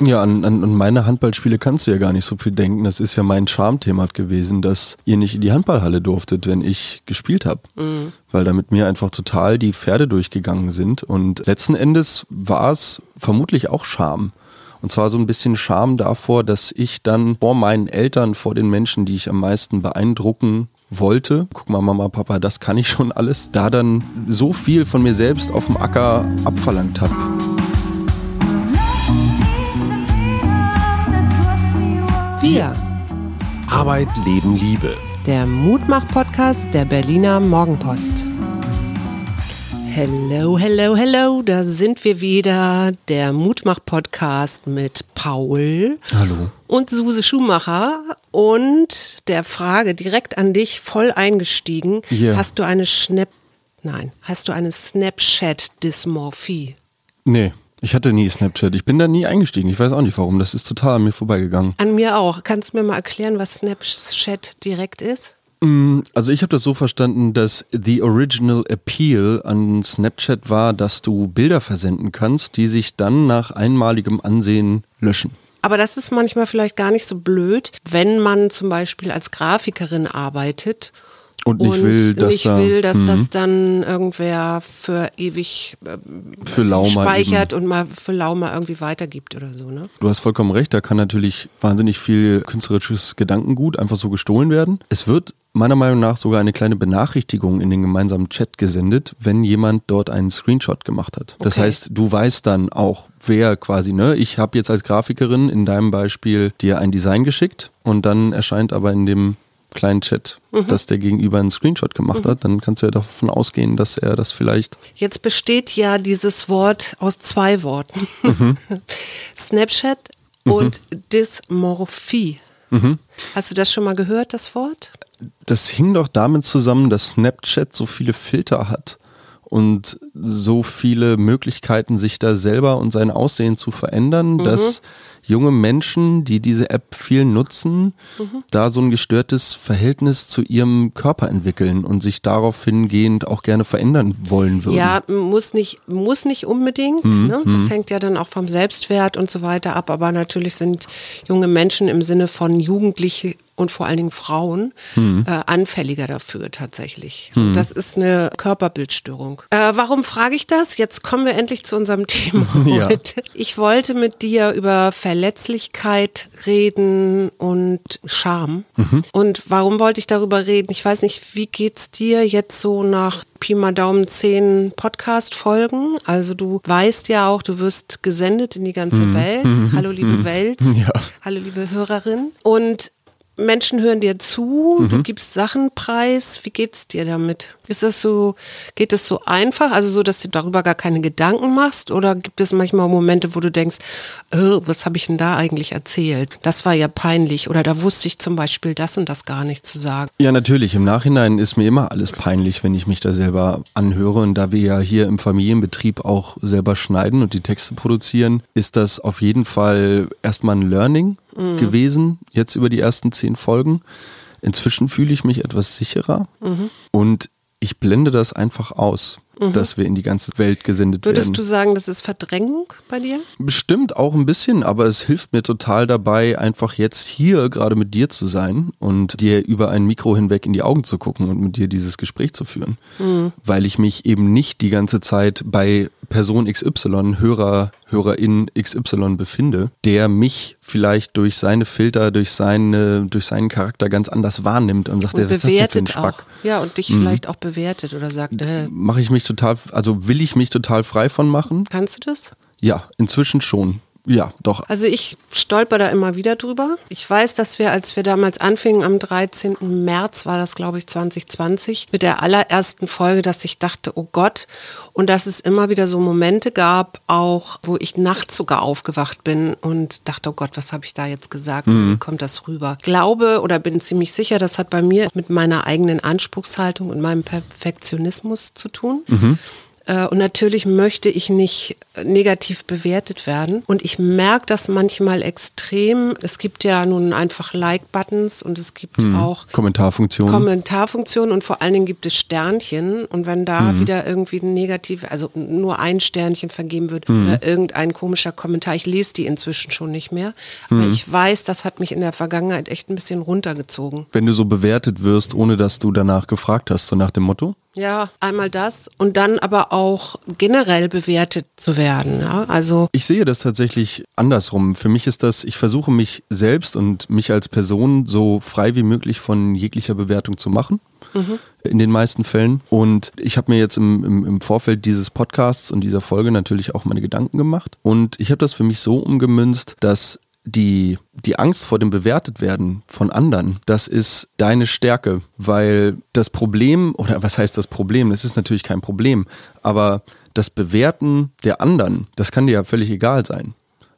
Ja, an, an, an meine Handballspiele kannst du ja gar nicht so viel denken. Das ist ja mein Charmthema gewesen, dass ihr nicht in die Handballhalle durftet, wenn ich gespielt habe. Mhm. Weil da mit mir einfach total die Pferde durchgegangen sind. Und letzten Endes war es vermutlich auch Scham. Und zwar so ein bisschen Scham davor, dass ich dann vor meinen Eltern, vor den Menschen, die ich am meisten beeindrucken wollte, guck mal Mama, Papa, das kann ich schon alles, da dann so viel von mir selbst auf dem Acker abverlangt habe. Wir. Arbeit, Leben, Liebe. Der Mutmach-Podcast der Berliner Morgenpost. Hello, hello, hello, da sind wir wieder. Der Mutmach-Podcast mit Paul. Hallo. Und Suse Schumacher. Und der Frage direkt an dich, voll eingestiegen. Yeah. Hast du eine Snap, nein, hast du eine Snapchat-Dysmorphie? Nee. Ich hatte nie Snapchat. Ich bin da nie eingestiegen. Ich weiß auch nicht warum. Das ist total an mir vorbeigegangen. An mir auch. Kannst du mir mal erklären, was Snapchat direkt ist? Mm, also ich habe das so verstanden, dass the original appeal an Snapchat war, dass du Bilder versenden kannst, die sich dann nach einmaligem Ansehen löschen. Aber das ist manchmal vielleicht gar nicht so blöd, wenn man zum Beispiel als Grafikerin arbeitet und nicht will, dass, nicht da, will, dass mhm. das dann irgendwer für ewig äh, Für Lauma speichert eben. und mal für Lauma irgendwie weitergibt oder so, ne? Du hast vollkommen recht, da kann natürlich wahnsinnig viel künstlerisches Gedankengut einfach so gestohlen werden. Es wird meiner Meinung nach sogar eine kleine Benachrichtigung in den gemeinsamen Chat gesendet, wenn jemand dort einen Screenshot gemacht hat. Das Okay. heißt, du weißt dann auch, wer quasi, ne, ich habe jetzt als Grafikerin in deinem Beispiel dir ein Design geschickt und dann erscheint aber in dem kleinen Chat, Mhm. dass der Gegenüber einen Screenshot gemacht hat, dann kannst du ja davon ausgehen, dass er das vielleicht Jetzt besteht ja dieses Wort aus zwei Worten. Mhm. Snapchat und Dysmorphie. Mhm. Hast du das schon mal gehört, das Wort? das hing doch damit zusammen, dass Snapchat so viele Filter hat und so viele Möglichkeiten, sich da selber und sein Aussehen zu verändern, dass junge Menschen, die diese App viel nutzen, da so ein gestörtes Verhältnis zu ihrem Körper entwickeln und sich darauf hingehend auch gerne verändern wollen würden. Ja, muss nicht, muss nicht unbedingt. Mhm, Ne? Das hängt ja dann auch vom Selbstwert und so weiter ab. Aber natürlich sind junge Menschen im Sinne von Jugendliche und vor allen Dingen Frauen Mhm. äh, anfälliger dafür tatsächlich. Und Das ist eine Körperbildstörung. Äh, warum frage ich das? Jetzt kommen wir endlich zu unserem Thema Ja. heute. Ich wollte mit dir über Verletzlichkeit reden und Scham. Mhm. Und warum wollte ich darüber reden? Ich weiß nicht, wie geht's dir jetzt so nach Pi mal Daumen zehn Podcast-Folgen? Also du weißt ja auch, du wirst gesendet in die ganze Welt. Hallo liebe Welt. Mhm. Ja. Hallo liebe Hörerin. Und Menschen hören dir zu, Mhm. du gibst Sachen preis. Wie geht's dir damit? Ist das so, geht es so einfach, also so, dass du darüber gar keine Gedanken machst? Oder gibt es manchmal Momente, wo du denkst, oh, was habe ich denn da eigentlich erzählt? Das war ja peinlich. Oder da wusste ich zum Beispiel das und das gar nicht zu sagen. Ja, natürlich. Im Nachhinein ist mir immer alles peinlich, wenn ich mich da selber anhöre. Und da wir ja hier im Familienbetrieb auch selber schneiden und die Texte produzieren, ist das auf jeden Fall erstmal ein Learning gewesen, jetzt über die ersten zehn Folgen. Inzwischen fühle ich mich etwas sicherer und ich blende das einfach aus, dass wir in die ganze Welt gesendet Würdest werden. du sagen, das ist Verdrängung bei dir? Bestimmt auch ein bisschen, aber es hilft mir total dabei, einfach jetzt hier gerade mit dir zu sein und dir über ein Mikro hinweg in die Augen zu gucken und mit dir dieses Gespräch zu führen. Weil ich mich eben nicht die ganze Zeit bei Person XY, Hörer, Hörerin XY befinde, der mich vielleicht durch seine Filter, durch, seine, durch seinen Charakter ganz anders wahrnimmt und sagt, Und "Ja, was ist das denn für ein bewertet auch. Spack? Ja, und dich vielleicht auch bewertet oder sagt, äh, Mache ich mich total, also will ich mich total frei von machen? kannst du das? Ja, inzwischen schon. Ja, doch. Also ich stolper da immer wieder drüber. Ich weiß, dass wir, als wir damals anfingen, am 13. März war das, glaube ich, 2020, mit der allerersten Folge, dass ich dachte, oh Gott, und dass es immer wieder so Momente gab, auch wo ich nachts sogar aufgewacht bin und dachte, oh Gott, was habe ich da jetzt gesagt? Wie kommt das rüber? Glaube oder bin ziemlich sicher, das hat bei mir mit meiner eigenen Anspruchshaltung und meinem Perfektionismus zu tun. Äh, und natürlich möchte ich nicht negativ bewertet werden. Und ich merke das manchmal extrem. Es gibt ja nun einfach Like-Buttons und es gibt hm. auch Kommentarfunktionen. Kommentarfunktionen und vor allen Dingen gibt es Sternchen. Und wenn da hm. wieder irgendwie ein negativ, also nur ein Sternchen vergeben wird hm. oder irgendein komischer Kommentar, ich lese die inzwischen schon nicht mehr. Aber hm. ich weiß, das hat mich in der Vergangenheit echt ein bisschen runtergezogen. Wenn du so bewertet wirst, ohne dass du danach gefragt hast, so nach dem Motto? Ja, einmal das und dann aber auch generell bewertet zu werden. Ja? Also ich sehe das tatsächlich andersrum. Für mich ist das, ich versuche mich selbst und mich als Person so frei wie möglich von jeglicher Bewertung zu machen. Mhm. In den meisten Fällen. Und ich habe mir jetzt im, im, im Vorfeld dieses Podcasts und dieser Folge natürlich auch meine Gedanken gemacht. Und ich habe das für mich so umgemünzt, dass die, die Angst vor dem Bewertetwerden von anderen, das ist deine Stärke, weil das Problem, oder was heißt das Problem? Das ist natürlich kein Problem, aber das Bewerten der anderen, das kann dir ja völlig egal sein.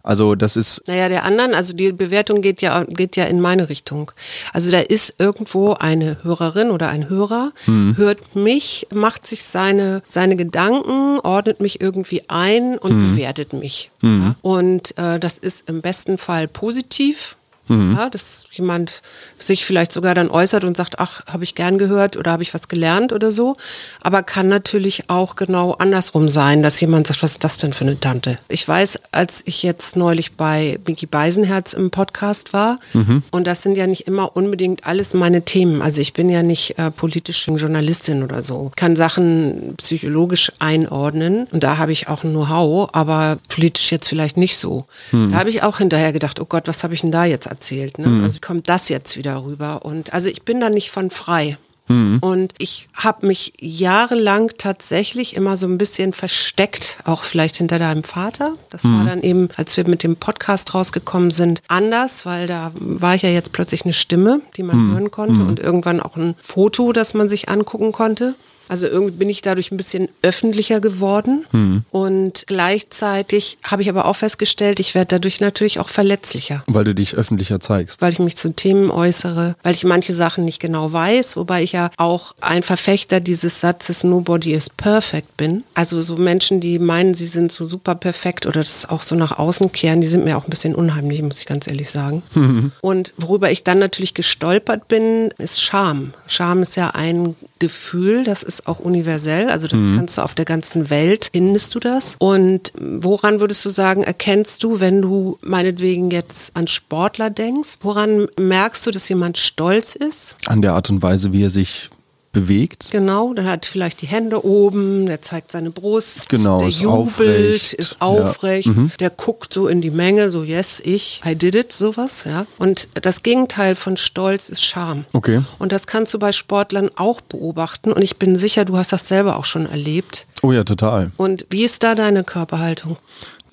Also das ist. Naja, der anderen, also die Bewertung geht ja, geht ja in meine Richtung. Also da ist irgendwo eine Hörerin oder ein Hörer, hm. hört mich, macht sich seine, seine Gedanken, ordnet mich irgendwie ein und hm. bewertet mich. Hm. Ja? Und äh, das ist im besten Fall positiv Mhm. Ja, dass jemand sich vielleicht sogar dann äußert und sagt, ach, habe ich gern gehört oder habe ich was gelernt oder so. Aber kann natürlich auch genau andersrum sein, dass jemand sagt, was ist das denn für eine Tante? Ich weiß, als ich jetzt neulich bei Mickey Beisenherz im Podcast war, mhm. und das sind ja nicht immer unbedingt alles meine Themen. Also ich bin ja nicht äh, politische Journalistin oder so. Kann Sachen psychologisch einordnen und da habe ich auch ein Know-how, aber politisch jetzt vielleicht nicht so. Mhm. Da habe ich auch hinterher gedacht, oh Gott, was habe ich denn da jetzt erzählt. Ne? Mhm. Also kommt das jetzt wieder rüber. Und also ich bin da nicht von frei. Mhm. Und ich habe mich jahrelang tatsächlich immer so ein bisschen versteckt, auch vielleicht hinter deinem Vater. Das mhm. war dann eben, als wir mit dem Podcast rausgekommen sind, anders, weil da war ich ja jetzt plötzlich eine Stimme, die man mhm. hören konnte mhm. und irgendwann auch ein Foto, das man sich angucken konnte. Also irgendwie bin ich dadurch ein bisschen öffentlicher geworden. Mhm. Und gleichzeitig habe ich aber auch festgestellt, ich werde dadurch natürlich auch verletzlicher. Weil du dich öffentlicher zeigst. Weil ich mich zu Themen äußere, weil ich manche Sachen nicht genau weiß, wobei ich ja auch ein Verfechter dieses Satzes Nobody is perfect bin. Also so Menschen, die meinen, sie sind so super perfekt oder das auch so nach außen kehren, die sind mir auch ein bisschen unheimlich, muss ich ganz ehrlich sagen. Mhm. Und worüber ich dann natürlich gestolpert bin, ist Scham. Scham ist ja ein Gefühl, das ist auch universell, also das mhm. kannst du auf der ganzen Welt, findest du das. Und woran würdest du sagen, erkennst du, wenn du meinetwegen jetzt an Sportler denkst, woran merkst du, dass jemand stolz ist? An der Art und Weise, wie er sich bewegt. Genau, dann hat vielleicht die Hände oben, der zeigt seine Brust, genau, der ist jubelt, aufrecht. ist aufrecht, ja. mhm. der guckt so in die Menge, so yes, ich, I did it, sowas, ja. Und das Gegenteil von Stolz ist Scham. Okay. Und das kannst du bei Sportlern auch beobachten und ich bin sicher, du hast das selber auch schon erlebt. Oh ja, total. Und wie ist da deine Körperhaltung?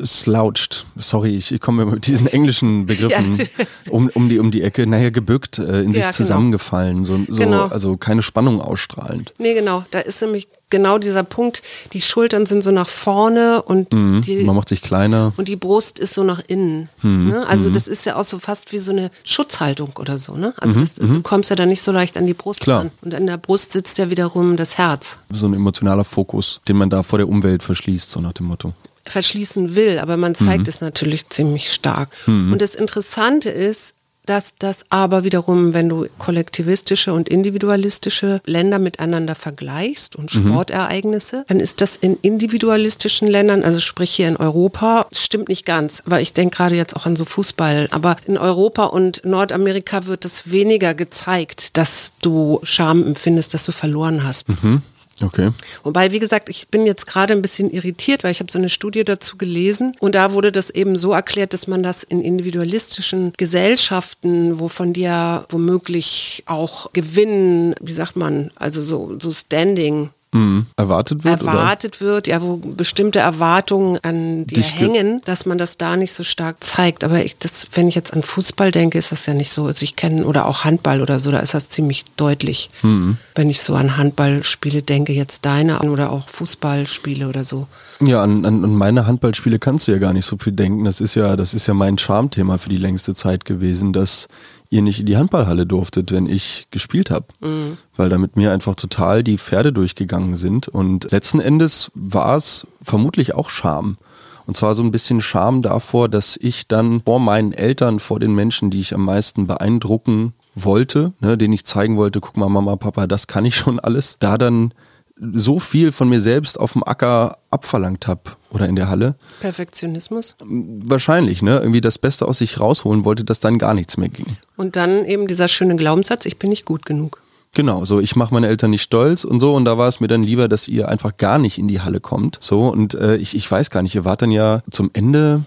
Slouched. Sorry, ich, ich komme mit diesen englischen Begriffen ja. um, um, die, um die Ecke. Naja, gebückt, äh, in sich ja, genau. zusammengefallen, so, so genau. also keine Spannung ausstrahlend. Nee, genau. Da ist nämlich genau dieser Punkt, die Schultern sind so nach vorne und mhm. die, man macht sich kleiner. Und die Brust ist so nach innen. Mhm. Ne? Also mhm. das ist ja auch so fast wie so eine Schutzhaltung oder so. Ne? Also mhm. das, du mhm. kommst ja dann nicht so leicht an die Brust Klar. ran. Und an der Brust sitzt ja wiederum das Herz. So ein emotionaler Fokus, den man da vor der Umwelt verschließt, so nach dem Motto verschließen will, aber man zeigt mhm. es natürlich ziemlich stark. Mhm. Und das Interessante ist, dass das aber wiederum, wenn du kollektivistische und individualistische Länder miteinander vergleichst und mhm. Sportereignisse, mhm. dann ist das in individualistischen Ländern, also sprich hier in Europa, stimmt nicht ganz, weil ich denke gerade jetzt auch an so Fußball, aber in Europa und Nordamerika wird es weniger gezeigt, dass du Scham empfindest, dass du verloren hast. Mhm. Okay. Wobei, wie gesagt, ich bin jetzt gerade ein bisschen irritiert, weil ich habe so eine Studie dazu gelesen und da wurde das eben so erklärt, dass man das in individualistischen Gesellschaften, wovon die ja womöglich auch gewinnen, wie sagt man, also so, so Standing Mhm. Erwartet wird? Erwartet oder? wird, ja, wo bestimmte Erwartungen an dir hängen, dass man das da nicht so stark zeigt. Aber ich, das, wenn ich jetzt an Fußball denke, ist das ja nicht so. Also ich kenne, oder auch Handball oder so, da ist das ziemlich deutlich. Mhm. Wenn ich so an Handballspiele denke, jetzt deine oder auch Fußballspiele oder so. Ja, an, an, an meine Handballspiele kannst du ja gar nicht so viel denken. Das ist ja, das ist ja mein Charmthema für die längste Zeit gewesen, dass ihr nicht in die Handballhalle durftet, wenn ich gespielt habe. Mhm. Weil da mit mir einfach total die Pferde durchgegangen sind. Und letzten Endes war es vermutlich auch Scham. Und zwar so ein bisschen Scham davor, dass ich dann vor meinen Eltern, vor den Menschen, die ich am meisten beeindrucken wollte, ne, denen ich zeigen wollte, guck mal, Mama, Papa, das kann ich schon alles, da dann so viel von mir selbst auf dem Acker abverlangt habe oder in der Halle. Perfektionismus? Wahrscheinlich, ne? Irgendwie das Beste aus sich rausholen wollte, dass dann gar nichts mehr ging. Und dann eben dieser schöne Glaubenssatz, ich bin nicht gut genug. Genau, so ich mache meine Eltern nicht stolz und so und da war es mir dann lieber, dass ihr einfach gar nicht in die Halle kommt. So und äh, ich, ich weiß gar nicht, ihr wart dann ja zum Ende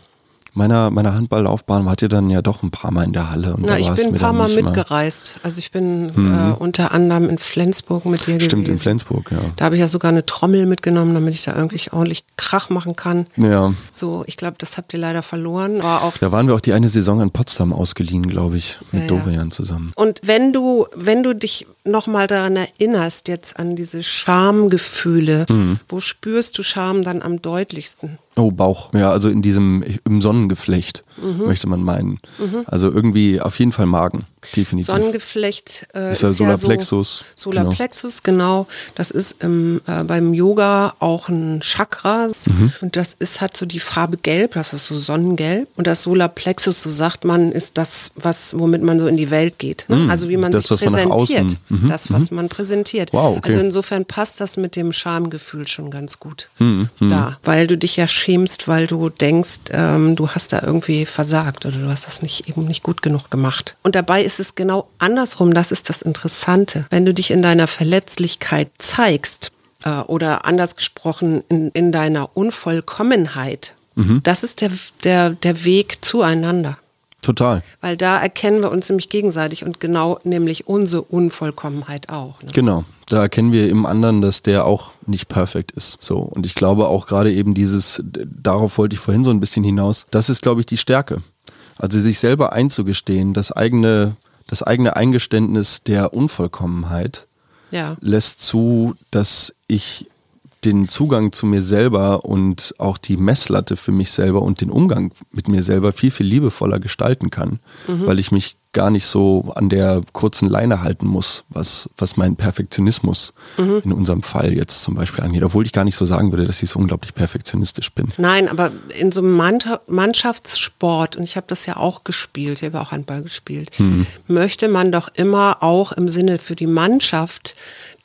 meiner, meiner Handballlaufbahn wart ihr dann ja doch ein paar Mal in der Halle. Und Na, ich bin ein paar Mal mitgereist. Mal. Also ich bin mhm. äh, unter anderem in Flensburg mit dir Stimmt, gewesen. in Flensburg, ja. Da habe ich ja sogar eine Trommel mitgenommen, damit ich da irgendwie ordentlich Krach machen kann. Ja. So, ich glaube, das habt ihr leider verloren. War auch da waren wir auch die eine Saison in Potsdam ausgeliehen, glaube ich, mit ja, Dorian zusammen. Und wenn du, wenn du dich nochmal daran erinnerst, jetzt an diese Schamgefühle, mhm. wo spürst du Scham dann am deutlichsten? Oh, Bauch. Ja, also in diesem, im Sonnengeflecht, mhm. möchte man meinen. Mhm. Also irgendwie auf jeden Fall Magen, definitiv. Sonnengeflecht äh, ist, ja Solarplexus. Ja so Solarplexus, genau. genau. Das ist im, äh, beim Yoga auch ein Chakra. Mhm. Und das ist, hat so die Farbe Gelb, das ist so Sonnengelb. Und das Solarplexus, so sagt man, ist das, was, womit man so in die Welt geht. Ne? Mhm. Also wie man das, sich präsentiert. Man mhm. Das, was mhm. man präsentiert. Wow, okay. Also insofern passt das mit dem Schamgefühl schon ganz gut da. Weil du dich ja schämst, weil du denkst, ähm, du hast da irgendwie versagt oder du hast das nicht eben nicht gut genug gemacht. Und dabei ist es genau andersrum. Das ist das Interessante. Wenn du dich in deiner Verletzlichkeit zeigst äh, oder anders gesprochen in, in deiner Unvollkommenheit, mhm. das ist der, der, der Weg zueinander. Total. Weil da erkennen wir uns nämlich gegenseitig und genau nämlich unsere Unvollkommenheit auch. Ne? Genau. Da erkennen wir im anderen, dass der auch nicht perfekt ist. So. Und ich glaube auch gerade eben dieses, darauf wollte ich vorhin so ein bisschen hinaus, das ist, glaube ich, die Stärke. Also sich selber einzugestehen, das eigene, das eigene Eingeständnis der Unvollkommenheit ja. lässt zu, dass ich den Zugang zu mir selber und auch die Messlatte für mich selber und den Umgang mit mir selber viel, viel liebevoller gestalten kann, mhm. weil ich mich gar nicht so an der kurzen Leine halten muss, was, was mein Perfektionismus mhm. in unserem Fall jetzt zum Beispiel angeht. Obwohl ich gar nicht so sagen würde, dass ich so unglaublich perfektionistisch bin. Nein, aber in so einem Mannschaftssport, und ich habe das ja auch gespielt, ich habe auch Handball gespielt, mhm. möchte man doch immer auch im Sinne für die Mannschaft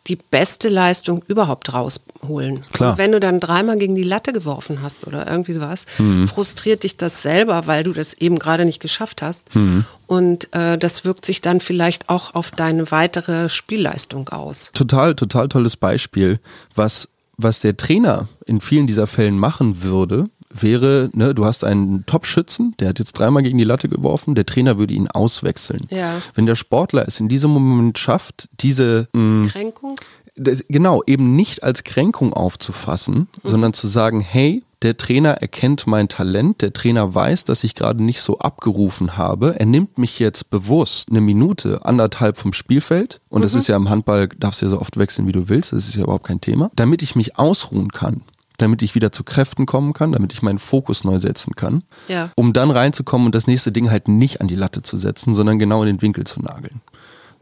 die beste Leistung überhaupt rausholen. Klar. Und wenn du dann dreimal gegen die Latte geworfen hast oder irgendwie sowas, mhm. frustriert dich das selber, weil du das eben gerade nicht geschafft hast. Mhm. Und äh, das wirkt sich dann vielleicht auch auf deine weitere Spielleistung aus. Total, total tolles Beispiel. Was, was der Trainer in vielen dieser Fällen machen würde, wäre, ne, du hast einen Top-Schützen, der hat jetzt dreimal gegen die Latte geworfen, der Trainer würde ihn auswechseln. Ja. Wenn der Sportler es in diesem Moment schafft, diese mh, mm, Kränkung? Das, genau, eben nicht als Kränkung aufzufassen, mhm. sondern zu sagen, hey, der Trainer erkennt mein Talent, der Trainer weiß, dass ich gerade nicht so abgerufen habe. Er nimmt mich jetzt bewusst eine Minute, anderthalb vom Spielfeld. Und mhm. das ist ja im Handball, darfst du ja so oft wechseln, wie du willst. Das ist ja überhaupt kein Thema. Damit ich mich ausruhen kann damit ich wieder zu Kräften kommen kann, damit ich meinen Fokus neu setzen kann, ja. um dann reinzukommen und das nächste Ding halt nicht an die Latte zu setzen, sondern genau in den Winkel zu nageln.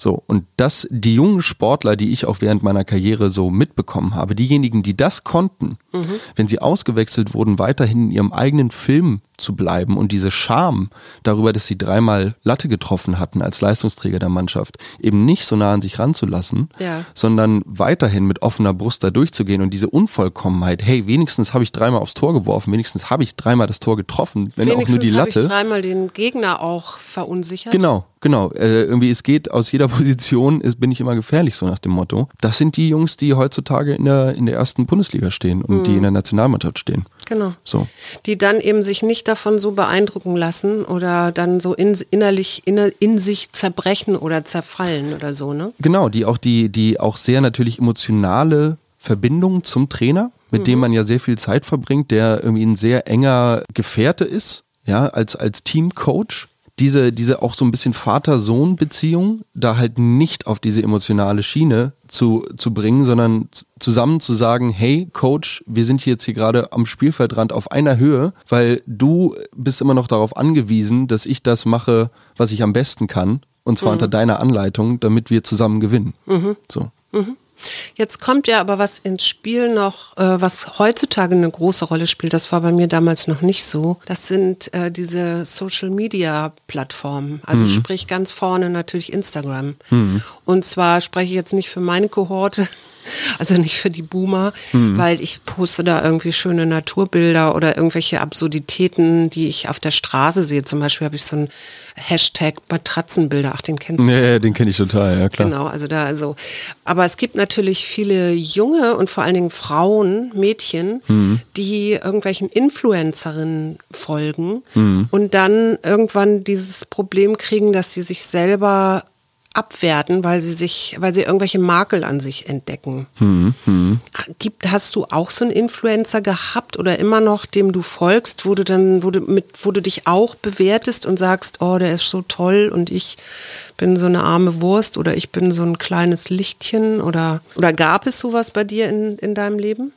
So, und das, die jungen Sportler, die ich auch während meiner Karriere so mitbekommen habe, diejenigen, die das konnten, mhm. wenn sie ausgewechselt wurden, weiterhin in ihrem eigenen Film zu bleiben und diese Scham darüber, dass sie dreimal Latte getroffen hatten als Leistungsträger der Mannschaft, eben nicht so nah an sich ranzulassen, ja. sondern weiterhin mit offener Brust da durchzugehen und diese Unvollkommenheit, hey, wenigstens habe ich dreimal aufs Tor geworfen, wenigstens habe ich dreimal das Tor getroffen, wenn wenigstens auch nur die Latte. Ich dreimal den Gegner auch verunsichert. Genau, Genau, äh, irgendwie es geht aus jeder Position, ist, bin ich immer gefährlich, so nach dem Motto. Das sind die Jungs, die heutzutage in der, in der ersten Bundesliga stehen und mhm. die in der Nationalmannschaft stehen. Genau. So. Die dann eben sich nicht davon so beeindrucken lassen oder dann so in, innerlich in, in sich zerbrechen oder zerfallen oder so, ne? Genau, die auch die, die auch sehr natürlich emotionale Verbindung zum Trainer, mit mhm. dem man ja sehr viel Zeit verbringt, der irgendwie ein sehr enger Gefährte ist, ja, als, als Teamcoach diese, diese auch so ein bisschen Vater-Sohn-Beziehung da halt nicht auf diese emotionale Schiene zu, zu bringen, sondern zusammen zu sagen, hey Coach, wir sind jetzt hier gerade am Spielfeldrand auf einer Höhe, weil du bist immer noch darauf angewiesen, dass ich das mache, was ich am besten kann und zwar unter deiner Anleitung, damit wir zusammen gewinnen. So. Jetzt kommt ja aber was ins Spiel noch, äh, was heutzutage eine große Rolle spielt. Das war bei mir damals noch nicht so. Das sind äh, diese Social-Media-Plattformen. Also sprich ganz vorne natürlich Instagram. Und zwar spreche ich jetzt nicht für meine Kohorte, also nicht für die Boomer, weil ich poste da irgendwie schöne Naturbilder oder irgendwelche Absurditäten, die ich auf der Straße sehe. Zum Beispiel habe ich so einen Hashtag Matratzenbilder. Ach, den kennst du. Ja, den kenne ich total, ja klar. Genau, also da also. Aber es gibt natürlich viele junge und vor allen Dingen Frauen, Mädchen, die irgendwelchen Influencerinnen folgen und dann irgendwann dieses Problem kriegen, dass sie sich selber abwerten, weil sie sich, weil sie irgendwelche Makel an sich entdecken. Gibt, hast du auch so einen Influencer gehabt oder immer noch, dem du folgst, wo du dann, wo du mit, wo du dich auch bewertest und sagst, oh, der ist so toll und ich bin so eine arme Wurst oder ich bin so ein kleines Lichtchen oder, oder gab es sowas bei dir in, in deinem Leben?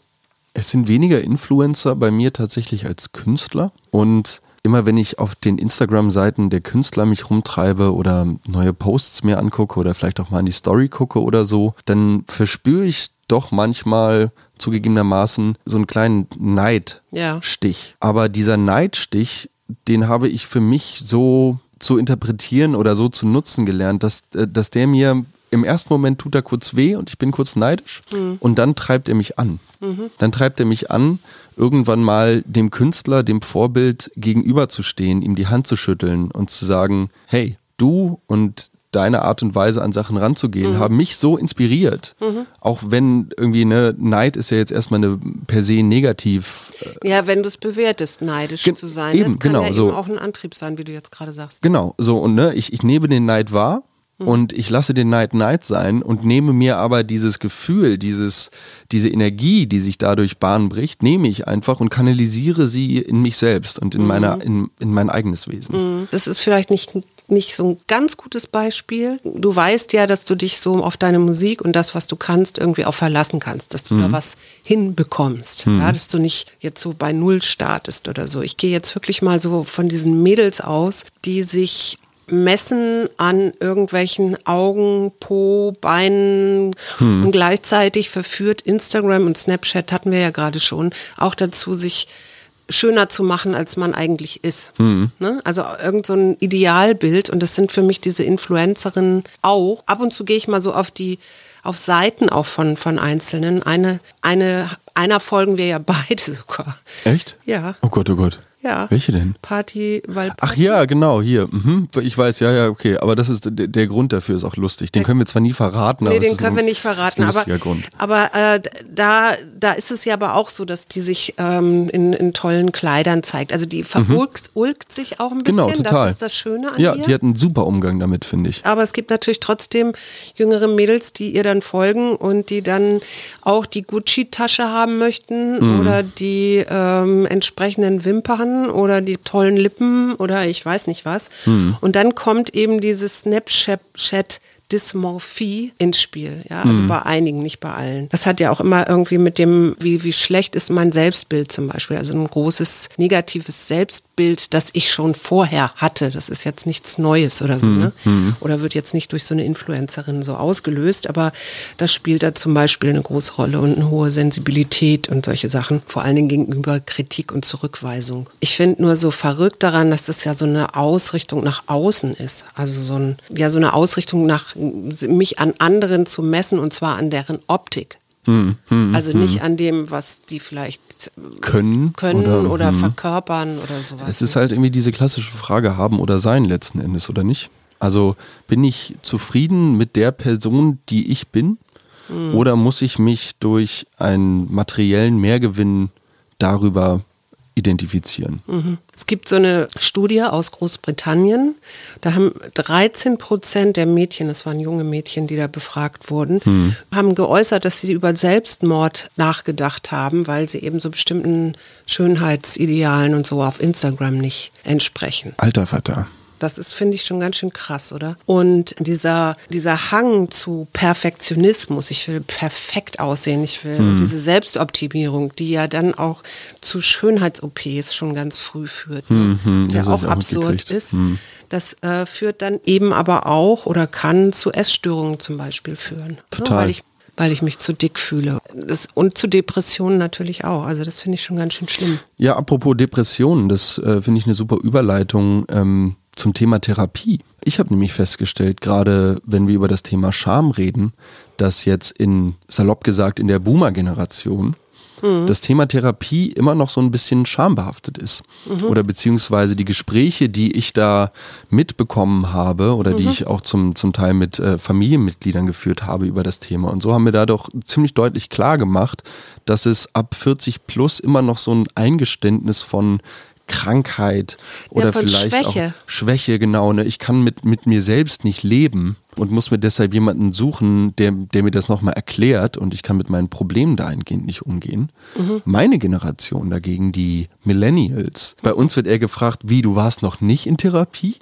Es sind weniger Influencer bei mir tatsächlich als Künstler. Und immer wenn ich auf den Instagram-Seiten der Künstler mich rumtreibe oder neue Posts mir angucke oder vielleicht auch mal in die Story gucke oder so, dann verspüre ich doch manchmal zugegebenermaßen so einen kleinen Neidstich. Ja. Aber dieser Neidstich, den habe ich für mich so zu interpretieren oder so zu nutzen gelernt, dass, äh, dass der mir im ersten Moment tut er kurz weh und ich bin kurz neidisch und dann treibt er mich an. Dann treibt er mich an, irgendwann mal dem Künstler, dem Vorbild gegenüberzustehen, ihm die Hand zu schütteln und zu sagen, hey, du und deine Art und Weise an Sachen ranzugehen, haben mich so inspiriert. Auch wenn irgendwie ne Neid ist ja jetzt erstmal eine per se negativ. Ja, wenn du es bewertest, neidisch zu sein. eben, das kann genau, ja so. eben auch ein Antrieb sein, wie du jetzt gerade sagst. Genau, so und ne, ich, ich nehme den Neid wahr und ich lasse den Neid Neid sein und nehme mir aber dieses Gefühl, dieses, diese Energie, die sich dadurch Bahn bricht, nehme ich einfach und kanalisiere sie in mich selbst und in meiner, in, in mein eigenes Wesen. Das ist vielleicht nicht, nicht so ein ganz gutes Beispiel. Du weißt ja, dass du dich so auf deine Musik und das, was du kannst, irgendwie auch verlassen kannst, dass du da was hinbekommst. Ja, dass du nicht jetzt so bei Null startest oder so. Ich gehe jetzt wirklich mal so von diesen Mädels aus, die sich messen an irgendwelchen Augen, Po, Beinen und gleichzeitig verführt Instagram und Snapchat hatten wir ja gerade schon auch dazu, sich schöner zu machen, als man eigentlich ist. Ne? Also irgend so ein Idealbild und das sind für mich diese Influencerinnen auch. Ab und zu gehe ich mal so auf die auf Seiten auch von, von Einzelnen. Eine, eine, einer folgen wir ja beide sogar. Echt? Ja. Oh Gott, oh Gott. Ja. Welche denn? Party, weil Ach ja, genau, hier. Mhm. Ich weiß, ja, ja, okay. Aber das ist der, der Grund dafür ist auch lustig. Den können wir zwar nie verraten, Nee, aber es den ist können ein, wir nicht ist verraten. ein Aber, Grund. aber äh, da, da ist es ja aber auch so, dass die sich ähm, in, in tollen Kleidern zeigt. Also die verulgt ulgt sich auch ein bisschen. Genau, total. Das ist das Schöne an Ja, ihr. die hat einen super Umgang damit, finde ich. Aber es gibt natürlich trotzdem jüngere Mädels, die ihr dann folgen und die dann auch die Gucci-Tasche haben möchten Mhm. oder die ähm, entsprechenden Wimpern oder die tollen Lippen oder ich weiß nicht was. Mhm. Und dann kommt eben dieses Snapchat. Dysmorphie ins Spiel, ja, also Mhm. bei einigen, nicht bei allen. Das hat ja auch immer irgendwie mit dem, wie, wie schlecht ist mein Selbstbild zum Beispiel, also ein großes negatives Selbstbild, das ich schon vorher hatte. Das ist jetzt nichts Neues oder so, ne? Oder wird jetzt nicht durch so eine Influencerin so ausgelöst, aber das spielt da zum Beispiel eine große Rolle und eine hohe Sensibilität und solche Sachen, vor allen Dingen gegenüber Kritik und Zurückweisung. Ich finde nur so verrückt daran, dass das ja so eine Ausrichtung nach außen ist. Also so ein, ja, so eine Ausrichtung nach mich an anderen zu messen und zwar an deren Optik. also nicht an dem, was die vielleicht Können, können oder, oder, hm. verkörpern oder sowas. Es ist halt irgendwie diese klassische Frage, haben oder sein letzten Endes, oder nicht? Also bin ich zufrieden mit der Person, die ich bin? Hm. Oder muss ich mich durch einen materiellen Mehrgewinn darüber identifizieren? Es gibt so eine Studie aus Großbritannien. Da haben 13 Prozent der Mädchen, das waren junge Mädchen, die da befragt wurden, haben geäußert, dass sie über Selbstmord nachgedacht haben, weil sie eben so bestimmten Schönheitsidealen und so auf Instagram nicht entsprechen. Alter Vater. Das ist, finde ich, schon ganz schön krass, oder? Und dieser, dieser Hang zu Perfektionismus, ich will perfekt aussehen, ich will Mhm. diese Selbstoptimierung, die ja dann auch zu Schönheits-OPs schon ganz früh führt, ne? Mhm, was ja auch auch absurd ist. Das äh, führt dann eben aber auch oder kann zu Essstörungen zum Beispiel führen. Total. Ja, weil ich weil ich mich zu dick fühle. Das, und zu Depressionen natürlich auch. Also das finde ich schon ganz schön schlimm. Ja, apropos Depressionen, das äh, finde ich eine super Überleitung ähm, zum Thema Therapie. Ich habe nämlich festgestellt, gerade wenn wir über das Thema Scham reden, dass jetzt in, salopp gesagt, in der Boomer-Generation das Thema Therapie immer noch so ein bisschen schambehaftet ist. Oder beziehungsweise die Gespräche, die ich da mitbekommen habe oder die ich auch zum, zum Teil mit äh, Familienmitgliedern geführt habe über das Thema. Und so haben wir da doch ziemlich deutlich klar gemacht, dass es ab 40 plus immer noch so ein Eingeständnis von Krankheit oder von vielleicht Schwäche. auch Schwäche, genau. Ne? Ich kann mit, mit mir selbst nicht leben und muss mir deshalb jemanden suchen, der, der mir das nochmal erklärt und ich kann mit meinen Problemen dahingehend nicht umgehen. Meine Generation dagegen, die Millennials, bei uns wird eher gefragt, wie, du warst noch nicht in Therapie?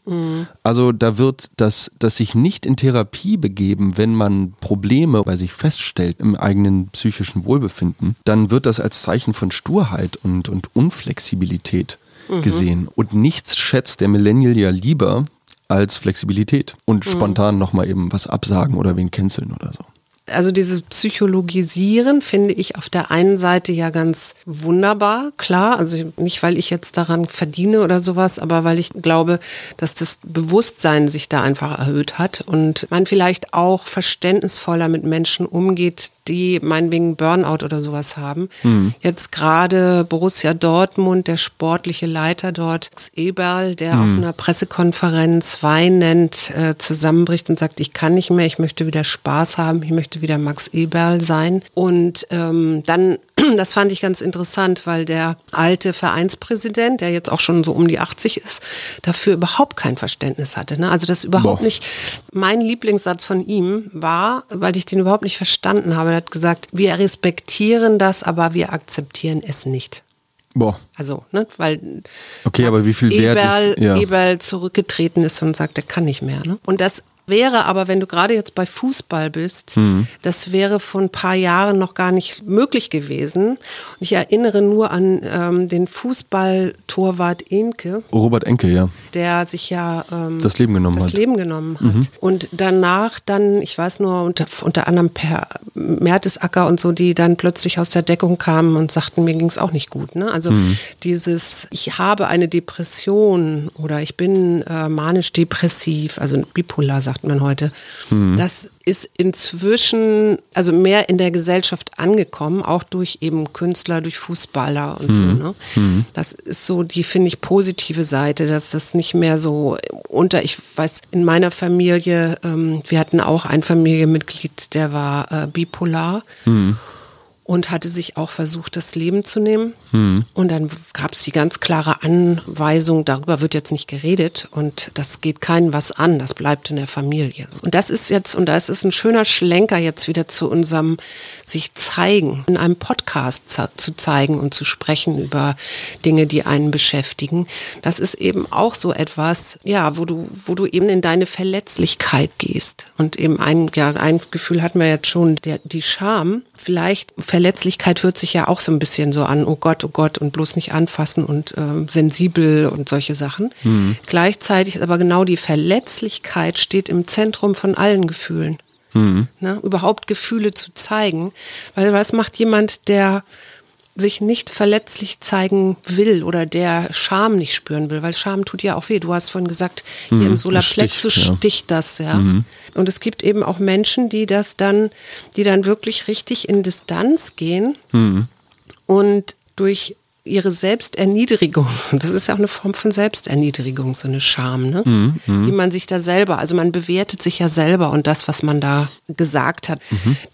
Also da wird das, das sich nicht in Therapie begeben, wenn man Probleme bei sich feststellt im eigenen psychischen Wohlbefinden, dann wird das als Zeichen von Sturheit und, und Unflexibilität gesehen. Und nichts schätzt der Millennial ja lieber als Flexibilität und spontan nochmal eben was absagen oder wen canceln oder so. Also dieses Psychologisieren finde ich auf der einen Seite ja ganz wunderbar, klar. Also nicht, weil ich jetzt daran verdiene oder sowas, aber weil ich glaube, dass das Bewusstsein sich da einfach erhöht hat und man vielleicht auch verständnisvoller mit Menschen umgeht, die meinetwegen Burnout oder sowas haben. Jetzt gerade Borussia Dortmund, der sportliche Leiter dort, Eberl, der auf einer Pressekonferenz weinend äh, zusammenbricht und sagt, ich kann nicht mehr, ich möchte wieder Spaß haben, ich möchte wieder Max Eberl sein. Und ähm, dann, das fand ich ganz interessant, weil der alte Vereinspräsident, der jetzt auch schon so um die 80 ist, dafür überhaupt kein Verständnis hatte. Ne? Also das überhaupt Boah. nicht. Mein Lieblingssatz von ihm war, weil ich den überhaupt nicht verstanden habe, er hat gesagt, wir respektieren das, aber wir akzeptieren es nicht. Boah. Also, ne, weil Okay, aber wie viel wert Eberl, ist- ja. Eberl zurückgetreten ist und sagt, er kann nicht mehr. Ne? Und das wäre aber, wenn du gerade jetzt bei Fußball bist, Mhm. das wäre vor ein paar Jahren noch gar nicht möglich gewesen. Und ich erinnere nur an ähm, den Fußballtorwart Enke, Robert Enke, ja. der sich ja ähm, Das Leben genommen das hat. Mhm. Leben genommen hat. Und danach dann, ich weiß nur, unter, unter anderem per Mertesacker und so, die dann plötzlich aus der Deckung kamen und sagten, mir ging es auch nicht gut. Ne? Also Mhm. dieses, ich habe eine Depression oder ich bin äh, manisch-depressiv, also bipolar sagt man heute, Mhm. das ist inzwischen also mehr in der Gesellschaft angekommen, auch durch eben Künstler, durch Fußballer und so. Ne? Das ist so die, finde ich, positive Seite, dass das nicht mehr so unter, ich weiß, in meiner Familie, ähm, wir hatten auch ein Familienmitglied, der war äh, bipolar. Und hatte sich auch versucht, das Leben zu nehmen. Und dann gab es die ganz klare Anweisung, darüber wird jetzt nicht geredet und das geht keinen was an, das bleibt in der Familie. Und das ist jetzt, und da ist es ein schöner Schlenker jetzt wieder zu unserem sich zeigen, in einem Podcast zu zeigen und zu sprechen über Dinge, die einen beschäftigen. Das ist eben auch so etwas, ja, wo du, wo du eben in deine Verletzlichkeit gehst. Und eben ein, ja, ein Gefühl hatten wir jetzt schon, der, die Scham. Vielleicht, Verletzlichkeit hört sich ja auch so ein bisschen so an, oh Gott, oh Gott, und bloß nicht anfassen und ähm, sensibel und solche Sachen. Gleichzeitig ist aber genau die Verletzlichkeit steht im Zentrum von allen Gefühlen. Ne? Überhaupt Gefühle zu zeigen. Weil was macht jemand, der sich nicht verletzlich zeigen will oder der Scham nicht spüren will, weil Scham tut ja auch weh. Du hast vorhin gesagt, hier im Solarplexus sticht, ja. sticht das, ja. Und es gibt eben auch Menschen, die das dann, die dann wirklich richtig in Distanz gehen und durch ihre Selbsterniedrigung, das ist ja auch eine Form von Selbsterniedrigung, so eine Scham, ne? die man sich da selber, also man bewertet sich ja selber und das, was man da gesagt hat,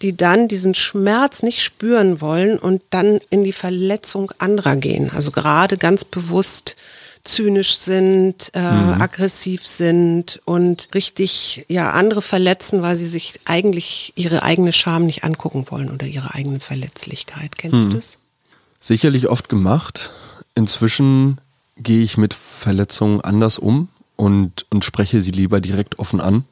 die dann diesen Schmerz nicht spüren wollen und dann in die Verletzung anderer gehen. Also gerade ganz bewusst zynisch sind, äh, aggressiv sind und richtig ja andere verletzen, weil sie sich eigentlich ihre eigene Scham nicht angucken wollen oder ihre eigene Verletzlichkeit. Kennst du das? Sicherlich oft gemacht. Inzwischen gehe ich mit Verletzungen anders um und, und spreche sie lieber direkt offen an.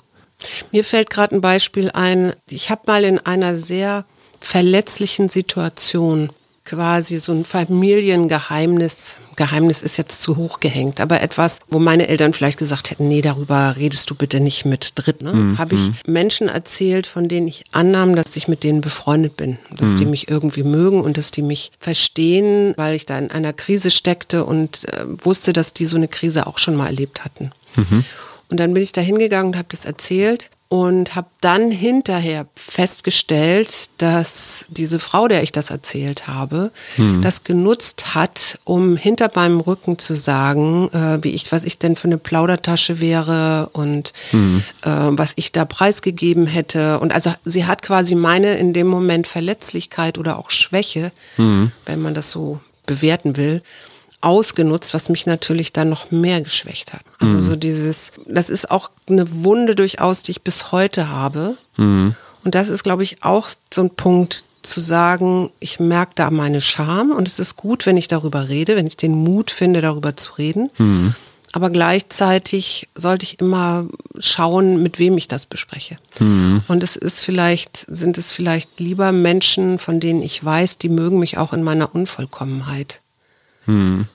Mir fällt gerade ein Beispiel ein. Ich habe mal in einer sehr verletzlichen Situation quasi so ein Familiengeheimnis Geheimnis ist jetzt zu hoch gehängt, aber etwas, wo meine Eltern vielleicht gesagt hätten, nee, darüber redest du bitte nicht mit Dritten, ne? Mhm. habe ich Menschen erzählt, von denen ich annahm, dass ich mit denen befreundet bin, dass die mich irgendwie mögen und dass die mich verstehen, weil ich da in einer Krise steckte und äh, wusste, dass die so eine Krise auch schon mal erlebt hatten. Und dann bin ich da hingegangen und habe das erzählt und habe dann hinterher festgestellt, dass diese Frau, der ich das erzählt habe, das genutzt hat, um hinter meinem Rücken zu sagen, äh, wie ich, was ich denn für eine Plaudertasche wäre und äh, was ich da preisgegeben hätte. Und also sie hat quasi meine in dem Moment Verletzlichkeit oder auch Schwäche, wenn man das so bewerten will, ausgenutzt, was mich natürlich dann noch mehr geschwächt hat. Also so dieses, das ist auch eine Wunde durchaus, die ich bis heute habe. Und das ist, glaube ich, auch so ein Punkt zu sagen, ich merke da meine Scham und es ist gut, wenn ich darüber rede, wenn ich den Mut finde, darüber zu reden. Aber gleichzeitig sollte ich immer schauen, mit wem ich das bespreche. Und es ist vielleicht, sind es vielleicht lieber Menschen, von denen ich weiß, die mögen mich auch in meiner Unvollkommenheit.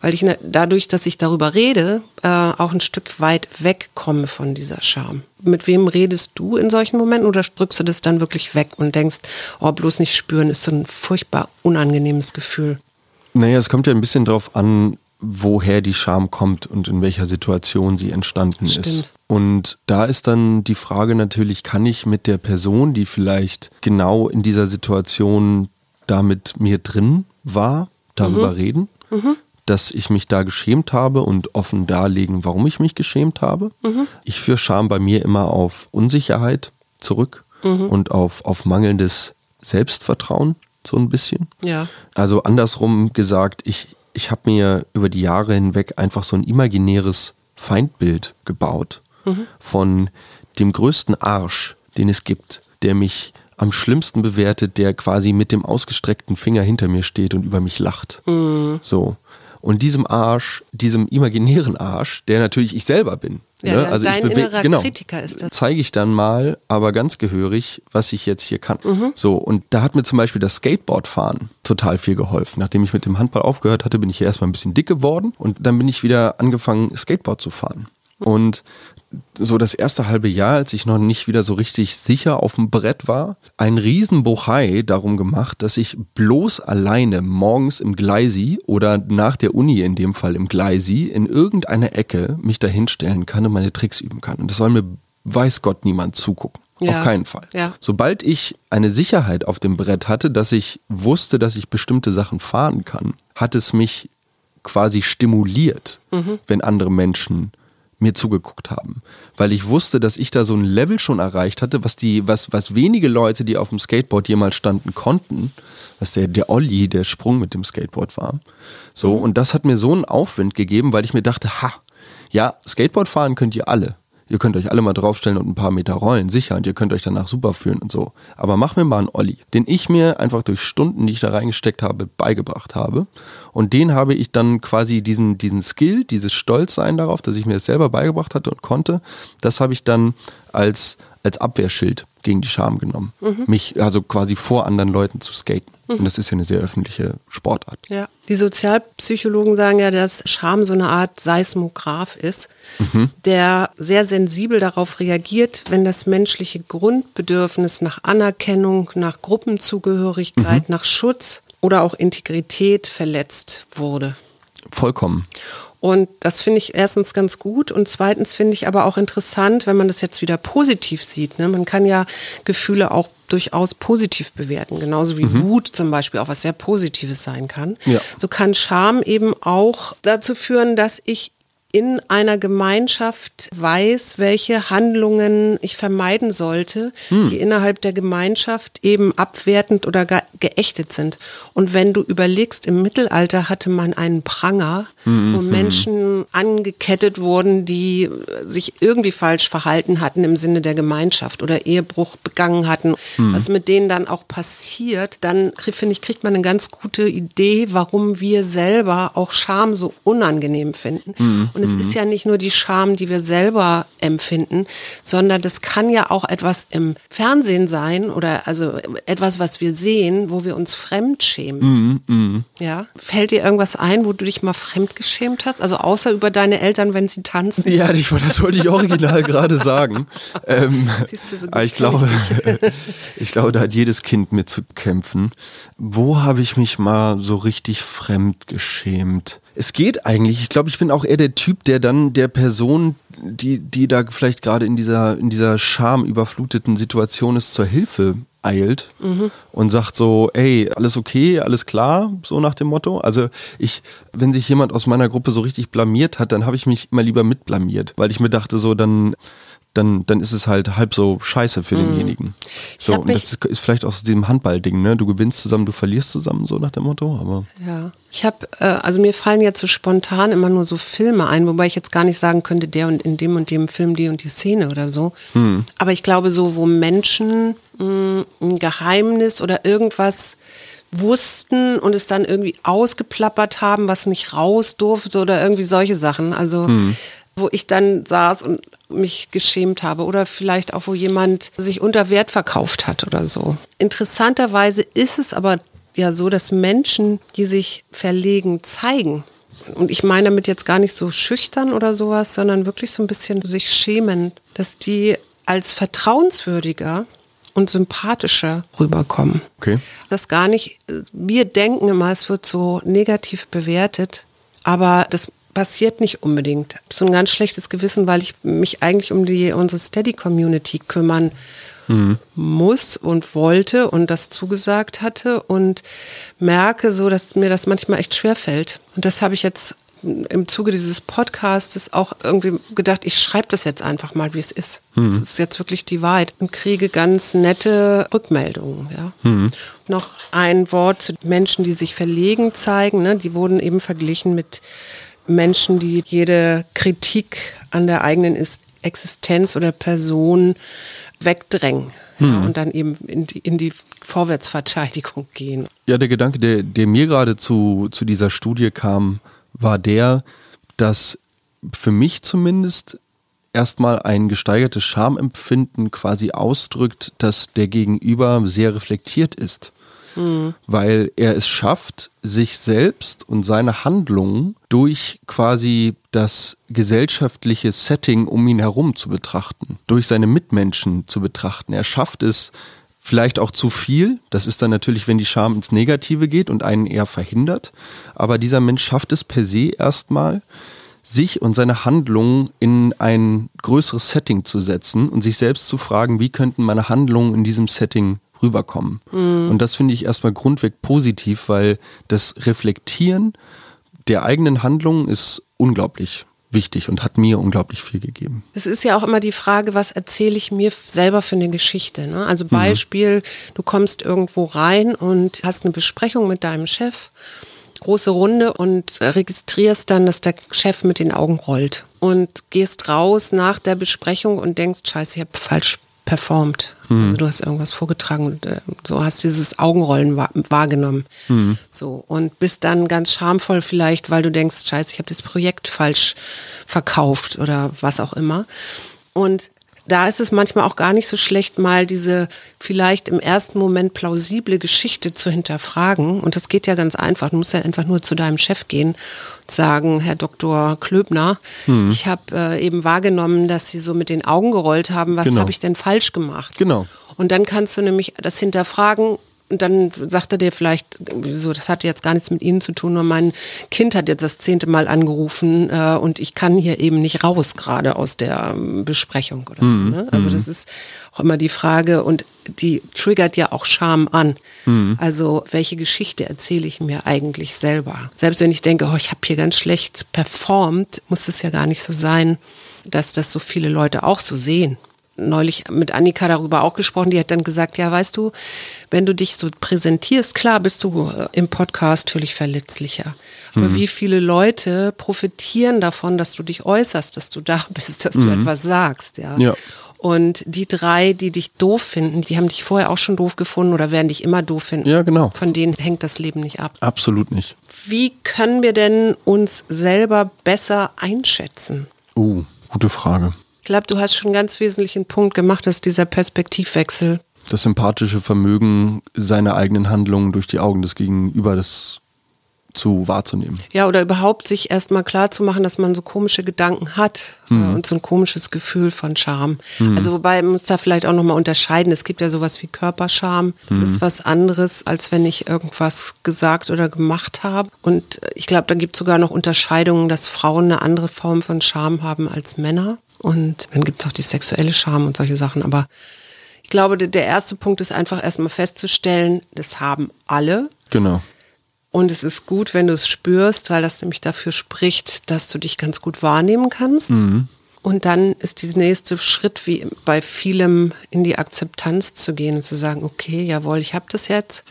Weil ich ne, dadurch, dass ich darüber rede, äh, auch ein Stück weit wegkomme von dieser Scham. Mit wem redest du in solchen Momenten oder drückst du das dann wirklich weg und denkst, oh, bloß nicht spüren, ist so ein furchtbar unangenehmes Gefühl. Naja, es kommt ja ein bisschen drauf an, woher die Scham kommt und in welcher Situation sie entstanden ist. Stimmt. Und da ist dann die Frage natürlich, kann ich mit der Person, die vielleicht genau in dieser Situation da mit mir drin war, darüber reden? Dass ich mich da geschämt habe und offen darlegen, warum ich mich geschämt habe. Ich führe Scham bei mir immer auf Unsicherheit zurück und auf, auf mangelndes Selbstvertrauen, so ein bisschen. Ja. Also andersrum gesagt, ich, ich habe mir über die Jahre hinweg einfach so ein imaginäres Feindbild gebaut von dem größten Arsch, den es gibt, der mich am schlimmsten bewertet, der quasi mit dem ausgestreckten Finger hinter mir steht und über mich lacht. So. Und diesem Arsch, diesem imaginären Arsch, der natürlich ich selber bin. Ja, ne? dein- Also ich dein bewe- innerer genau, Kritiker ist das. Zeige ich dann mal, aber ganz gehörig, was ich jetzt hier kann. Mhm. So, und da hat mir zum Beispiel das Skateboardfahren total viel geholfen. Nachdem ich mit dem Handball aufgehört hatte, bin ich erstmal ein bisschen dick geworden und dann bin ich wieder angefangen, Skateboard zu fahren. Und so das erste halbe Jahr, als ich noch nicht wieder so richtig sicher auf dem Brett war, ein Riesenbohai darum gemacht, dass ich bloß alleine morgens im Gleisi oder nach der Uni in dem Fall im Gleisi in irgendeiner Ecke mich da hinstellen kann und meine Tricks üben kann. Und das soll mir weiß Gott niemand zugucken. Ja. Auf keinen Fall. Ja. Sobald ich eine Sicherheit auf dem Brett hatte, dass ich wusste, dass ich bestimmte Sachen fahren kann, hat es mich quasi stimuliert, wenn andere Menschen mir zugeguckt haben. Weil ich wusste, dass ich da so ein Level schon erreicht hatte, was die, was, was wenige Leute, die auf dem Skateboard jemals standen, konnten, was der, der Olli, der Sprung mit dem Skateboard war. So, und das hat mir so einen Aufwind gegeben, weil ich mir dachte, ha, ja, Skateboard fahren könnt ihr alle. Ihr könnt euch alle mal draufstellen und ein paar Meter rollen, sicher, und ihr könnt euch danach super fühlen und so. Aber mach mir mal einen Olli, den ich mir einfach durch Stunden, die ich da reingesteckt habe, beigebracht habe. Und den habe ich dann quasi diesen, diesen Skill, dieses Stolzsein darauf, dass ich mir das selber beigebracht hatte und konnte, das habe ich dann als, als Abwehrschild gegen die Scham genommen. Mich also quasi vor anderen Leuten zu skaten. Und das ist ja eine sehr öffentliche Sportart. Ja. Die Sozialpsychologen sagen ja, dass Scham so eine Art Seismograph ist, der sehr sensibel darauf reagiert, wenn das menschliche Grundbedürfnis nach Anerkennung, nach Gruppenzugehörigkeit, nach Schutz oder auch Integrität verletzt wurde. Vollkommen. Und das finde ich erstens ganz gut und zweitens finde ich aber auch interessant, wenn man das jetzt wieder positiv sieht. Ne? Man kann ja Gefühle auch durchaus positiv bewerten, genauso wie Wut zum Beispiel auch was sehr Positives sein kann. Ja. So kann Scham eben auch dazu führen, dass ich in einer Gemeinschaft weiß, welche Handlungen ich vermeiden sollte, die innerhalb der Gemeinschaft eben abwertend oder ge geächtet sind. Und wenn du überlegst, im Mittelalter hatte man einen Pranger, wo Menschen angekettet wurden, die äh, sich irgendwie falsch verhalten hatten im Sinne der Gemeinschaft oder Ehebruch begangen hatten, was mit denen dann auch passiert, dann finde ich, kriegt man eine ganz gute Idee, warum wir selber auch Scham so unangenehm finden. Und Und es ist ja nicht nur die Scham, die wir selber empfinden, sondern das kann ja auch etwas im Fernsehen sein oder also etwas, was wir sehen, wo wir uns fremd schämen. Ja. Fällt dir irgendwas ein, wo du dich mal fremd geschämt hast? Also außer über deine Eltern, wenn sie tanzen? Ja, das wollte ich original gerade sagen. Ähm, Siehst du, so ich glaube, ich glaube, da hat jedes Kind mit zu kämpfen. Wo habe ich mich mal so richtig fremd geschämt? Es geht eigentlich. Ich glaube, ich bin auch eher der Typ, der dann der Person, die, die da vielleicht gerade in dieser, in dieser schamüberfluteten Situation ist, zur Hilfe eilt und sagt so, ey, alles okay, alles klar, so nach dem Motto. Also ich, wenn sich jemand aus meiner Gruppe so richtig blamiert hat, dann habe ich mich immer lieber mitblamiert, weil ich mir dachte so, dann dann, dann ist es halt halb so scheiße für denjenigen. So, und das ist vielleicht aus dem Handballding, ne? Du gewinnst zusammen, du verlierst zusammen, so nach dem Motto, aber. Ja. Ich habe, äh, also mir fallen jetzt so spontan immer nur so Filme ein, wobei ich jetzt gar nicht sagen könnte, der und in dem und dem Film die und die Szene oder so. Aber ich glaube so, wo Menschen mh, ein Geheimnis oder irgendwas wussten und es dann irgendwie ausgeplappert haben, was nicht raus durfte oder irgendwie solche Sachen. Also wo ich dann saß und mich geschämt habe oder vielleicht auch, wo jemand sich unter Wert verkauft hat oder so. Interessanterweise ist es aber ja so, dass Menschen, die sich verlegen zeigen, und ich meine damit jetzt gar nicht so schüchtern oder sowas, sondern wirklich so ein bisschen sich schämen, dass die als vertrauenswürdiger und sympathischer rüberkommen. Okay. Das gar nicht, wir denken immer, es wird so negativ bewertet, aber das passiert nicht unbedingt. So ein ganz schlechtes Gewissen, weil ich mich eigentlich um die unsere Steady Community kümmern muss und wollte und das zugesagt hatte und merke so, dass mir das manchmal echt schwer fällt. Und das habe ich jetzt im Zuge dieses Podcastes auch irgendwie gedacht, ich schreibe das jetzt einfach mal, wie es ist. Das ist jetzt wirklich die Wahrheit und kriege ganz nette Rückmeldungen. Ja. Noch ein Wort zu Menschen, die sich verlegen zeigen. Ne? Die wurden eben verglichen mit Menschen, die jede Kritik an der eigenen Is- Existenz oder Person wegdrängen. Ja, und dann eben in die, in die Vorwärtsverteidigung gehen. Ja, der Gedanke, der, der mir gerade zu, zu dieser Studie kam, war der, dass für mich zumindest erstmal ein gesteigertes Schamempfinden quasi ausdrückt, dass der Gegenüber sehr reflektiert ist. Weil er es schafft, sich selbst und seine Handlungen durch quasi das gesellschaftliche Setting um ihn herum zu betrachten, durch seine Mitmenschen zu betrachten. Er schafft es, Vielleicht auch zu viel. Das ist dann natürlich, wenn die Scham ins Negative geht und einen eher verhindert. Aber dieser Mensch schafft es per se erstmal, sich und seine Handlungen in ein größeres Setting zu setzen und sich selbst zu fragen, wie könnten meine Handlungen in diesem Setting rüberkommen. Und das finde ich erstmal grundweg positiv, weil das Reflektieren der eigenen Handlungen ist unglaublich wichtig und hat mir unglaublich viel gegeben. Es ist ja auch immer die Frage, was erzähle ich mir selber für eine Geschichte. Ne? Also Beispiel, du kommst irgendwo rein und hast eine Besprechung mit deinem Chef, große Runde und registrierst dann, dass der Chef mit den Augen rollt und gehst raus nach der Besprechung und denkst, scheiße, ich habe falsch performt. Also du hast irgendwas vorgetragen und äh, so hast dieses Augenrollen wahr, wahrgenommen. So und bist dann ganz schamvoll vielleicht, weil du denkst, scheiße, ich habe das Projekt falsch verkauft oder was auch immer. Und da ist es manchmal auch gar nicht so schlecht, mal diese vielleicht im ersten Moment plausible Geschichte zu hinterfragen. Und das geht ja ganz einfach. Du musst ja einfach nur zu deinem Chef gehen und sagen, Herr Dr. Klöbner, ich habe äh, eben wahrgenommen, dass Sie so mit den Augen gerollt haben. Was Genau. habe ich denn falsch gemacht? Genau. Und dann kannst du nämlich das hinterfragen und dann sagt er dir vielleicht, so, das hat jetzt gar nichts mit Ihnen zu tun, nur mein Kind hat jetzt das zehnte Mal angerufen äh, und ich kann hier eben nicht raus gerade aus der ähm, Besprechung oder so. Ne? Also das ist auch immer die Frage und die triggert ja auch Scham an. Also welche Geschichte erzähle ich mir eigentlich selber? Selbst wenn ich denke, oh, ich habe hier ganz schlecht performt, muss es ja gar nicht so sein, dass das so viele Leute auch so sehen neulich mit Annika darüber auch gesprochen, die hat dann gesagt, ja, weißt du, wenn du dich so präsentierst, klar bist du äh, im Podcast natürlich verletzlicher. Aber wie viele Leute profitieren davon, dass du dich äußerst, dass du da bist, dass du etwas sagst, ja. Ja. Und die drei, die dich doof finden, die haben dich vorher auch schon doof gefunden oder werden dich immer doof finden. Ja, genau. Von denen hängt das Leben nicht ab. Absolut nicht. Wie können wir denn uns selber besser einschätzen? Uh, gute Frage. Ich glaube, du hast schon einen ganz wesentlichen Punkt gemacht, dass dieser Perspektivwechsel. Das sympathische Vermögen, seine eigenen Handlungen durch die Augen des Gegenüber, das zu wahrzunehmen. Ja, oder überhaupt sich erstmal klar zu machen, dass man so komische Gedanken hat äh, und so ein komisches Gefühl von Scham. Also wobei man muss da vielleicht auch nochmal unterscheiden. Es gibt ja sowas wie Körperscham. Das ist was anderes, als wenn ich irgendwas gesagt oder gemacht habe. Und ich glaube, da gibt es sogar noch Unterscheidungen, dass Frauen eine andere Form von Scham haben als Männer. Und dann gibt es auch die sexuelle Scham und solche Sachen. Aber ich glaube, der- erste Punkt ist einfach erstmal festzustellen, das haben alle. Genau. Und es ist gut, wenn du es spürst, weil das nämlich dafür spricht, dass du dich ganz gut wahrnehmen kannst. Und dann ist der nächste Schritt, wie bei vielem, in die Akzeptanz zu gehen und zu sagen, okay, jawohl, ich habe das jetzt.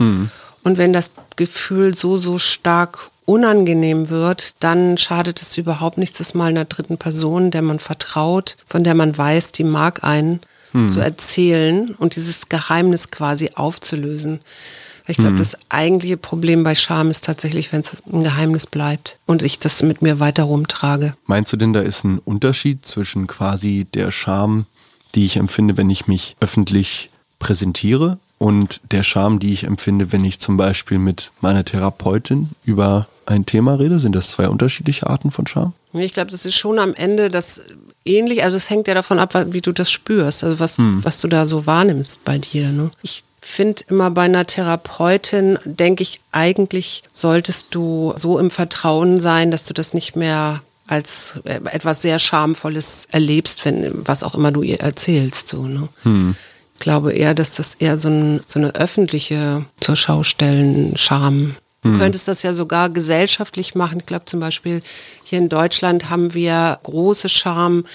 Und wenn das Gefühl so, so stark unangenehm wird, dann schadet es überhaupt nichts, das mal einer dritten Person, der man vertraut, von der man weiß, die mag einen, zu erzählen und dieses Geheimnis quasi aufzulösen. Ich glaube, das eigentliche Problem bei Scham ist tatsächlich, wenn es ein Geheimnis bleibt und ich das mit mir weiter rumtrage. Meinst du denn, da ist ein Unterschied zwischen quasi der Scham, die ich empfinde, wenn ich mich öffentlich präsentiere und der Scham, die ich empfinde, wenn ich zum Beispiel mit meiner Therapeutin über ein Thema rede? Sind das zwei unterschiedliche Arten von Scham? Ich glaube, das ist schon am Ende das ähnlich, also es hängt ja davon ab, wie du das spürst, also was, was du da so wahrnimmst bei dir. Ne? Ich finde immer bei einer Therapeutin, denke ich, eigentlich solltest du so im Vertrauen sein, dass du das nicht mehr als äh, etwas sehr Schamvolles erlebst, wenn was auch immer du ihr erzählst. So, ne? Ich glaube eher, dass das eher so, ein, so eine öffentliche zur Schaustellen Scham. Du könntest das ja sogar gesellschaftlich machen. Ich glaube zum Beispiel hier in Deutschland haben wir große Scham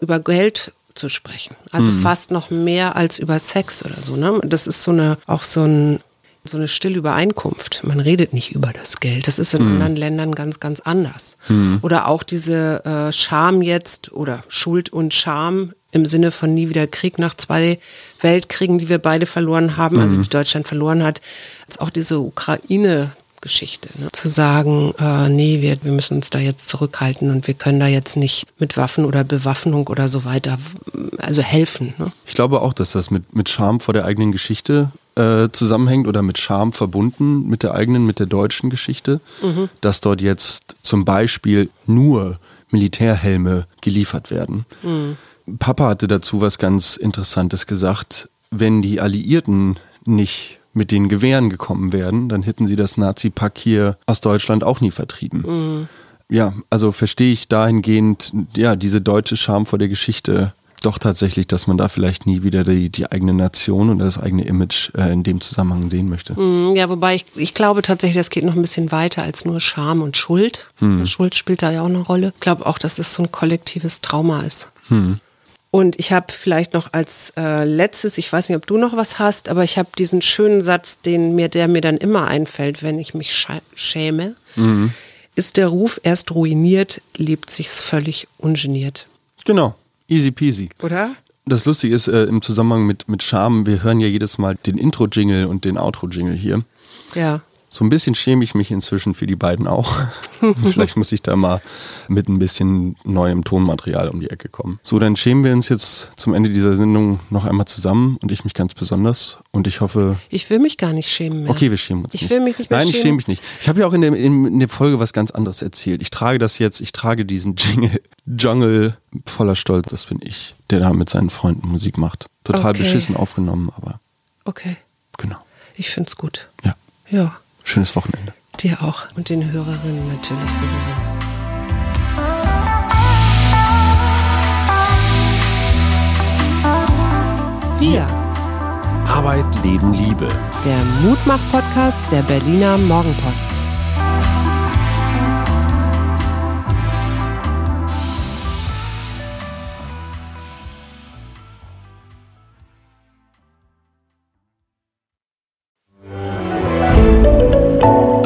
über Geld zu sprechen. Also fast noch mehr als über Sex oder so. Ne? Das ist so eine auch so ein so eine stille Übereinkunft. Man redet nicht über das Geld. Das ist in anderen Ländern ganz, ganz anders. Oder auch diese äh, Scham jetzt oder Schuld und Scham im Sinne von nie wieder Krieg nach zwei Weltkriegen, die wir beide verloren haben, also die Deutschland verloren hat. Als auch diese Ukraine Geschichte. Ne? Zu sagen, äh, nee, wir, wir müssen uns da jetzt zurückhalten und wir können da jetzt nicht mit Waffen oder Bewaffnung oder so weiter, also helfen. Ne? Ich glaube auch, dass das mit, mit Scham vor der eigenen Geschichte äh, zusammenhängt oder mit Scham verbunden mit der eigenen, mit der deutschen Geschichte, dass dort jetzt zum Beispiel nur Militärhelme geliefert werden. Papa hatte dazu was ganz Interessantes gesagt. Wenn die Alliierten nicht mit den Gewehren gekommen wären, dann hätten sie das Nazi-Pack hier aus Deutschland auch nie vertrieben. Ja, also verstehe ich dahingehend, ja, diese deutsche Scham vor der Geschichte doch tatsächlich, dass man da vielleicht nie wieder die, die eigene Nation und das eigene Image äh, in dem Zusammenhang sehen möchte. Mm, Ja, wobei ich, ich glaube tatsächlich, das geht noch ein bisschen weiter als nur Scham und Schuld. Schuld spielt da ja auch eine Rolle. Ich glaube auch, dass es so ein kollektives Trauma ist. Und ich habe vielleicht noch als äh, letztes, ich weiß nicht, ob du noch was hast, aber ich habe diesen schönen Satz, den mir, der mir dann immer einfällt, wenn ich mich schäme. Ist der Ruf erst ruiniert, lebt sich's völlig ungeniert. Genau, easy peasy. Oder? Das Lustige ist, äh, im Zusammenhang mit, mit Scham, wir hören ja jedes Mal den Intro-Jingle und den Outro-Jingle hier. Ja. So ein bisschen schäme ich mich inzwischen für die beiden auch. Vielleicht muss ich da mal mit ein bisschen neuem Tonmaterial um die Ecke kommen. So, dann schämen wir uns jetzt zum Ende dieser Sendung noch einmal zusammen und ich mich ganz besonders. Und ich hoffe, Ich will mich gar nicht schämen mehr. Okay, wir schämen uns Ich nicht. will mich nicht mehr Nein, ich schämen. schäme mich nicht. Ich habe ja auch in der, in, der Folge was ganz anderes erzählt. Ich trage das jetzt, ich trage diesen Jingle, Jungle voller Stolz. Das bin ich, der da mit seinen Freunden Musik macht. Total Okay. beschissen aufgenommen, aber Okay, genau. ich find's gut. Ja, Ja, schönes Wochenende. dir auch. Und den Hörerinnen natürlich sowieso. Wir, Arbeit, Leben, Liebe. der Mutmach-Podcast der Berliner Morgenpost.